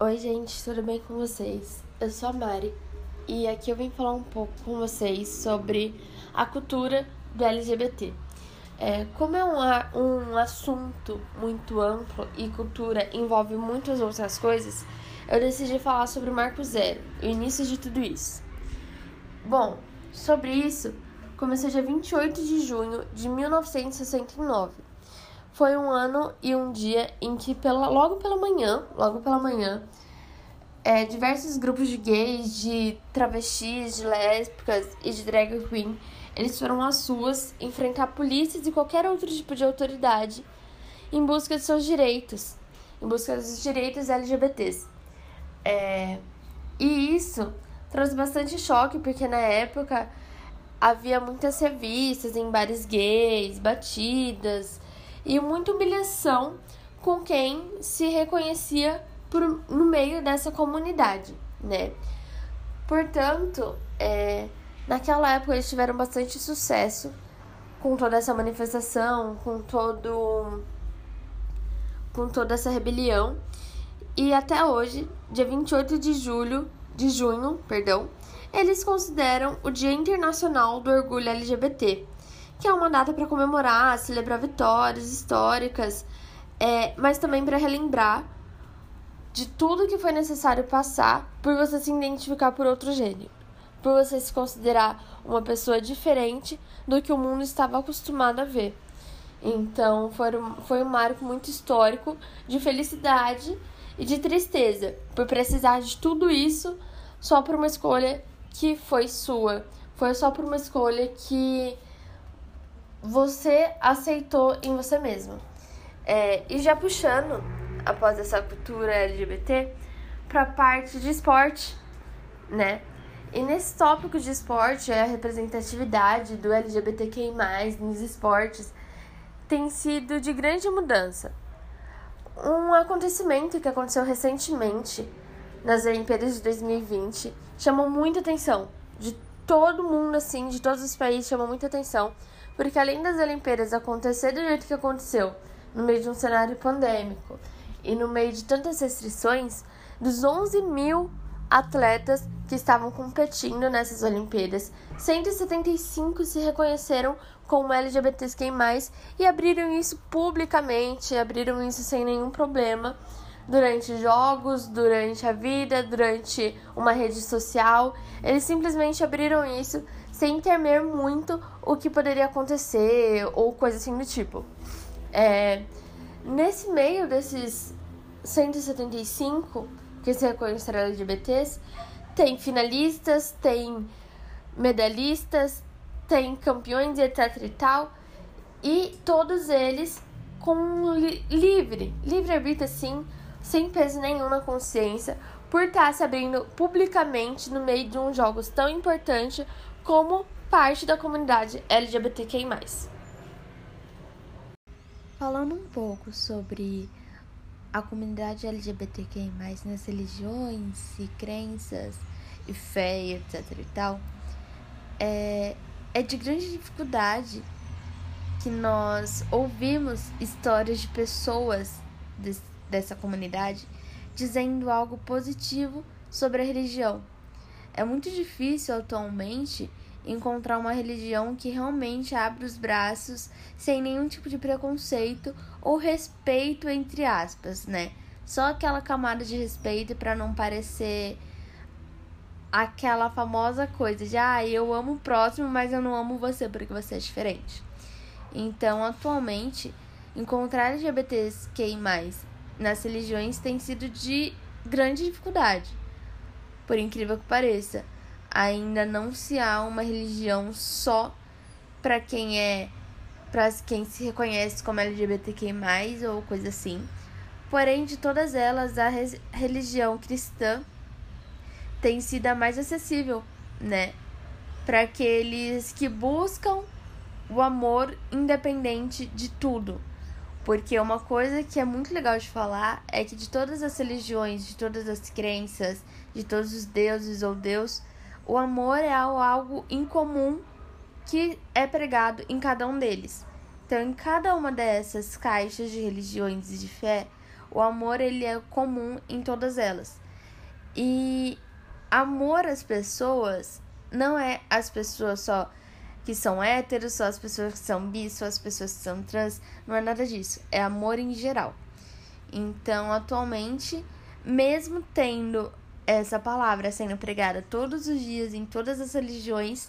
Oi, gente, tudo bem com vocês? Eu sou a Mari e aqui eu vim falar um pouco com vocês sobre a cultura do LGBT. É, como é um, um assunto muito amplo e cultura envolve muitas outras coisas, eu decidi falar sobre o Marco Zero, o início de tudo isso. Bom, sobre isso, começou dia 28 de junho de 1969. Foi um ano e um dia em que, pela, logo pela manhã, logo pela manhã, é, diversos grupos de gays, de travestis, de lésbicas e de drag queen, eles foram às ruas enfrentar polícias e qualquer outro tipo de autoridade em busca de seus direitos, em busca dos direitos LGBTs. É, e isso trouxe bastante choque, porque na época havia muitas revistas em bares gays, batidas e muita humilhação com quem se reconhecia por, no meio dessa comunidade, né? Portanto, é, naquela época eles tiveram bastante sucesso com toda essa manifestação, com todo com toda essa rebelião. E até hoje, dia 28 de julho, de junho, perdão, eles consideram o Dia Internacional do Orgulho LGBT, que é uma data para comemorar, celebrar vitórias históricas, é, mas também para relembrar de tudo que foi necessário passar por você se identificar por outro gênero, por você se considerar uma pessoa diferente do que o mundo estava acostumado a ver. Então, foi um, foi um marco muito histórico de felicidade e de tristeza por precisar de tudo isso só por uma escolha que foi sua. Foi só por uma escolha que você aceitou em você mesmo. É, e já puxando, após essa cultura LGBT, para a parte de esporte, né? E nesse tópico de esporte, a representatividade do LGBTQI+, nos esportes, tem sido de grande mudança. Um acontecimento que aconteceu recentemente nas Olimpíadas de 2020 chamou muita atenção. De todo mundo, assim, de todos os países, chamou muita atenção. Porque além das Olimpíadas acontecer do jeito que aconteceu, no meio de um cenário pandêmico e no meio de tantas restrições, dos 11 mil atletas que estavam competindo nessas Olimpíadas, 175 se reconheceram como LGBTQI+, e abriram isso publicamente, abriram isso sem nenhum problema durante jogos, durante a vida, durante uma rede social. Eles simplesmente abriram isso sem temer muito o que poderia acontecer ou coisa assim do tipo. É, nesse meio desses 175 que se reconheceram LGBTs, tem finalistas, tem medalhistas, tem campeões, etc e tal, e todos eles com li livre, livre arbítrio assim, sem peso nenhum na consciência, por estar se abrindo publicamente no meio de um jogo tão importante como parte da comunidade LGBTQI+. Falando um pouco sobre a comunidade LGBTQI+, nas religiões e crenças e fé, etc e tal, é, é de grande dificuldade que nós ouvimos histórias de pessoas dessa comunidade dizendo algo positivo sobre a religião. É muito difícil atualmente encontrar uma religião que realmente abre os braços sem nenhum tipo de preconceito ou respeito entre aspas, né? Só aquela camada de respeito para não parecer aquela famosa coisa de ah, eu amo o próximo, mas eu não amo você porque você é diferente. Então, atualmente, encontrar LGBTs mais nas religiões tem sido de grande dificuldade. Por incrível que pareça, ainda não se há uma religião só para quem é para quem se reconhece como LGBTQ+, ou coisa assim. Porém, de todas elas, a religião cristã tem sido a mais acessível, né? Para aqueles que buscam o amor independente de tudo. Porque uma coisa que é muito legal de falar é que de todas as religiões, de todas as crenças, de todos os deuses ou Deus, o amor é algo incomum que é pregado em cada um deles. Então, em cada uma dessas caixas de religiões e de fé, O amor ele é comum em todas elas. E amor às pessoas não é as pessoas só que são héteros, só as pessoas que são bis, só as pessoas que são trans, não é nada disso. É amor em geral. Então, atualmente, mesmo tendo essa palavra sendo pregada todos os dias em todas as religiões,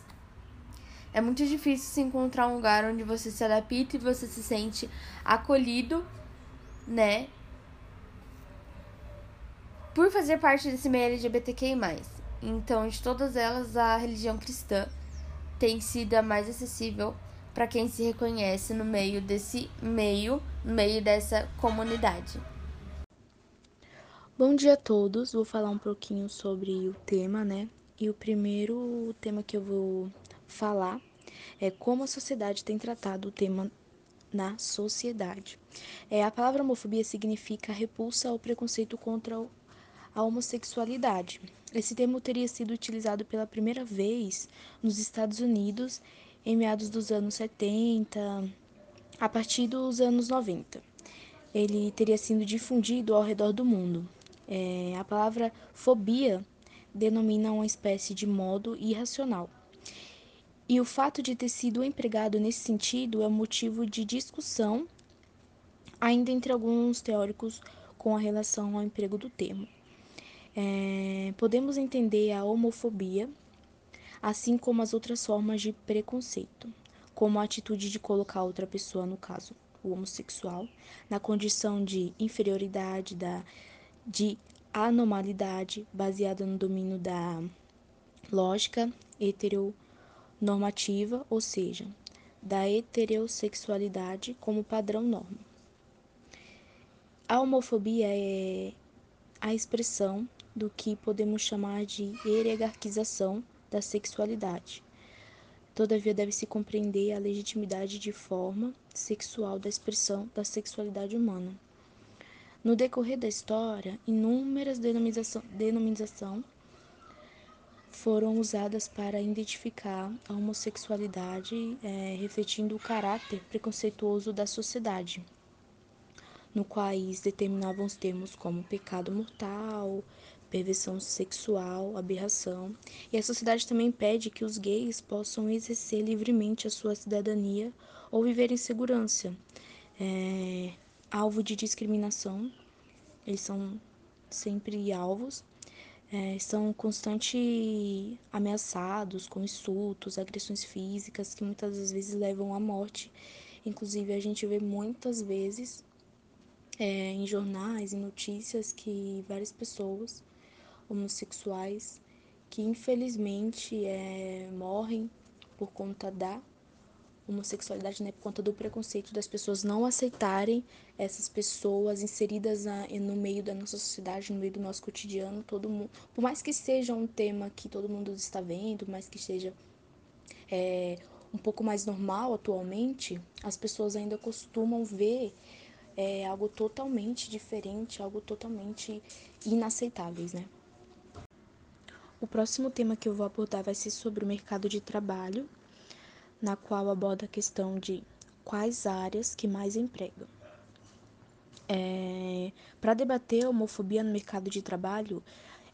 é muito difícil se encontrar um lugar onde você se adapta e você se sente acolhido, né? Por fazer parte desse meio LGBTQI. Então, de todas elas, a religião cristã tem sido a mais acessível para quem se reconhece no meio desse meio, no meio dessa comunidade. Bom dia a todos. Vou falar um pouquinho sobre o tema, né? E o primeiro tema que eu vou falar é como a sociedade tem tratado o tema na sociedade. É, a palavra homofobia significa repulsa ao preconceito contra a homossexualidade. Esse termo teria sido utilizado pela primeira vez nos Estados Unidos em meados dos anos 70, a partir dos anos 90. Ele teria sido difundido ao redor do mundo. É, a palavra fobia denomina uma espécie de modo irracional. E o fato de ter sido empregado nesse sentido é motivo de discussão ainda entre alguns teóricos com relação ao emprego do termo. É, podemos entender a homofobia, assim como as outras formas de preconceito, como a atitude de colocar outra pessoa, no caso, o homossexual, na condição de inferioridade, da, de anormalidade, baseada no domínio da lógica heteronormativa, ou seja, da heterossexualidade como padrão norma. A homofobia é a expressão do que podemos chamar de hierarquização da sexualidade. Todavia, deve-se compreender a legitimidade de forma sexual da expressão da sexualidade humana. No decorrer da história, inúmeras denominações foram usadas para identificar a homossexualidade, é, refletindo o caráter preconceituoso da sociedade, no quais determinavam os termos como pecado mortal, perversão sexual, aberração. E a sociedade também pede que os gays possam exercer livremente a sua cidadania ou viver em segurança. É, alvo de discriminação, eles são sempre alvos, é, são constantemente ameaçados com insultos, agressões físicas que muitas vezes levam à morte. Inclusive, a gente vê muitas vezes é, em jornais e notícias que várias pessoas homossexuais que infelizmente é, morrem por conta da homossexualidade, né, por conta do preconceito das pessoas não aceitarem essas pessoas inseridas na, no meio da nossa sociedade, no meio do nosso cotidiano, todo mundo, por mais que seja um tema que todo mundo está vendo, mais que seja é, um pouco mais normal atualmente, as pessoas ainda costumam ver é, algo totalmente diferente, algo totalmente inaceitáveis, né? O próximo tema que eu vou abordar vai ser sobre o mercado de trabalho, na qual aborda a questão de quais áreas que mais empregam. É, Para debater a homofobia no mercado de trabalho,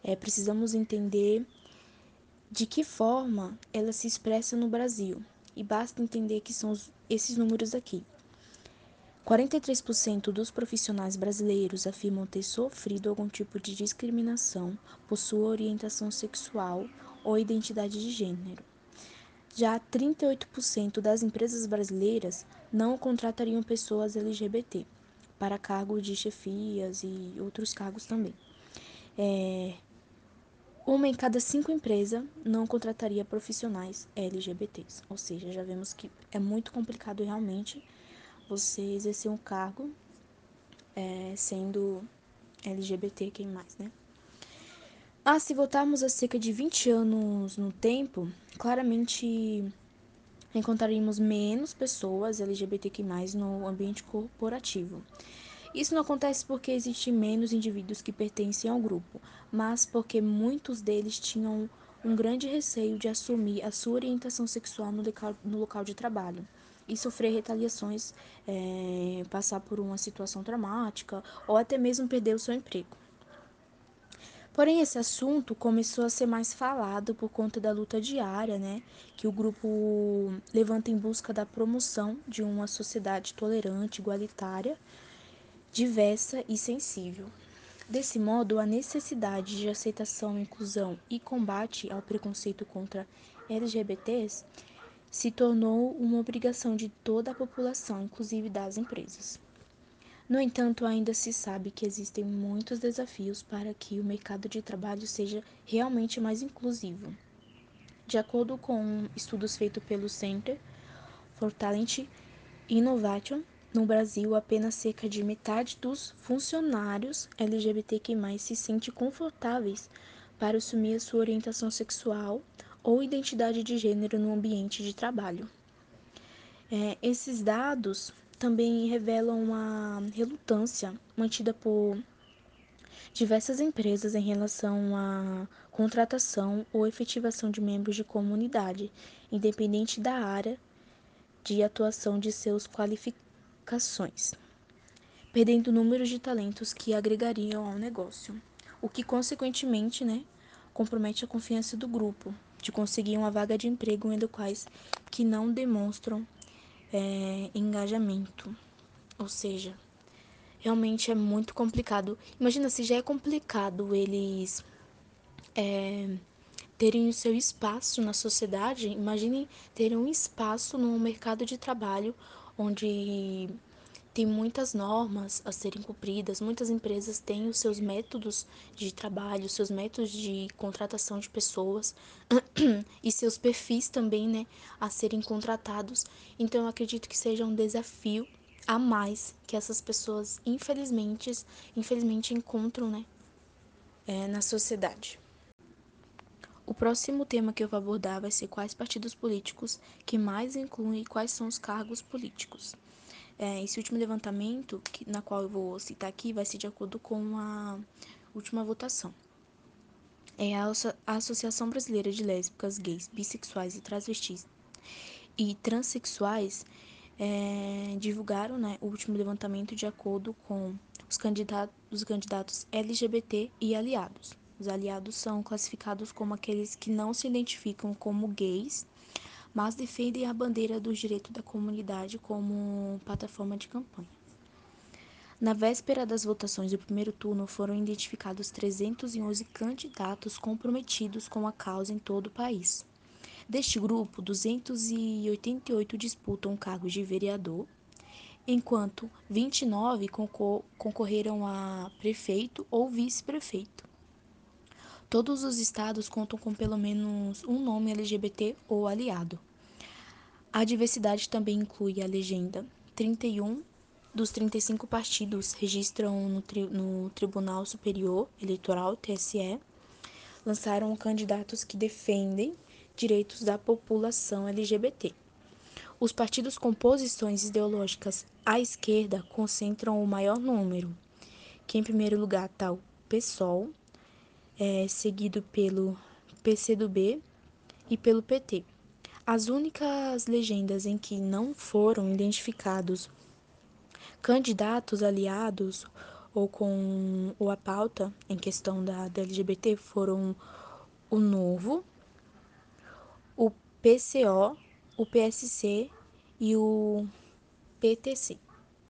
é, precisamos entender de que forma ela se expressa no Brasil. E basta entender que são esses números aqui. 43% dos profissionais brasileiros afirmam ter sofrido algum tipo de discriminação por sua orientação sexual ou identidade de gênero. Já 38% das empresas brasileiras não contratariam pessoas LGBT para cargos de chefias e outros cargos também. É, uma em cada cinco empresas não contrataria profissionais LGBTs, ou seja, já vemos que é muito complicado realmente você exercer um cargo é, sendo LGBT, quem mais, né? Ah, se voltarmos a cerca de 20 anos no tempo, claramente encontraríamos menos pessoas LGBTQ+, no ambiente corporativo. Isso não acontece porque existem menos indivíduos que pertencem ao grupo, mas porque muitos deles tinham um grande receio de assumir a sua orientação sexual no local, no local de trabalho e sofrer retaliações, é, passar por uma situação traumática ou até mesmo perder o seu emprego. Porém, esse assunto começou a ser mais falado por conta da luta diária, né, que o grupo levanta em busca da promoção de uma sociedade tolerante, igualitária, diversa e sensível. Desse modo, a necessidade de aceitação, inclusão e combate ao preconceito contra LGBTs se tornou uma obrigação de toda a população, inclusive das empresas. No entanto, ainda se sabe que existem muitos desafios para que o mercado de trabalho seja realmente mais inclusivo. De acordo com estudos feitos pelo Center for Talent Innovation, no Brasil, apenas cerca de metade dos funcionários LGBTQ+, se sente confortáveis para assumir a sua orientação sexual ou identidade de gênero no ambiente de trabalho. É, esses dados também revelam a relutância mantida por diversas empresas em relação à contratação ou efetivação de membros de comunidade, independente da área de atuação de seus qualificações, perdendo números de talentos que agregariam ao negócio, o que consequentemente, né, compromete a confiança do grupo de conseguir uma vaga de emprego em locais que não demonstram é, engajamento. Ou seja, realmente é muito complicado. Imagina se já é complicado eles é, terem o seu espaço na sociedade. Imaginem terem um espaço no mercado de trabalho onde tem muitas normas a serem cumpridas, muitas empresas têm os seus métodos de trabalho, seus métodos de contratação de pessoas e seus perfis também, né, a serem contratados. Então eu acredito que seja um desafio a mais que essas pessoas infelizmente, infelizmente encontram, né, é, na sociedade. O próximo tema que eu vou abordar vai ser quais partidos políticos que mais incluem e quais são os cargos políticos. É, esse último levantamento, que, na qual eu vou citar aqui, vai ser de acordo com a última votação. É a, Associação Brasileira de Lésbicas, Gays, Bissexuais e Transvestis e Transsexuais é, divulgaram né, o último levantamento de acordo com os candidatos, os candidatos LGBT e aliados. Os aliados são classificados como aqueles que não se identificam como gays mas defendem a bandeira dos direitos da comunidade como plataforma de campanha. Na véspera das votações do primeiro turno, foram identificados 311 candidatos comprometidos com a causa em todo o país. Deste grupo, 288 disputam cargos de vereador, enquanto 29 concor concorreram a prefeito ou vice-prefeito. Todos os estados contam com pelo menos um nome LGBT ou aliado. A diversidade também inclui a legenda. 31 dos 35 partidos registram no, tri no Tribunal Superior Eleitoral, TSE, lançaram candidatos que defendem direitos da população LGBT. Os partidos com posições ideológicas à esquerda concentram o maior número, que em primeiro lugar está o PSOL, é, seguido pelo PCdoB e pelo PT. As únicas legendas em que não foram identificados candidatos aliados ou com ou a pauta em questão da, da LGBT foram o Novo, o PCO, o PSC e o PTC.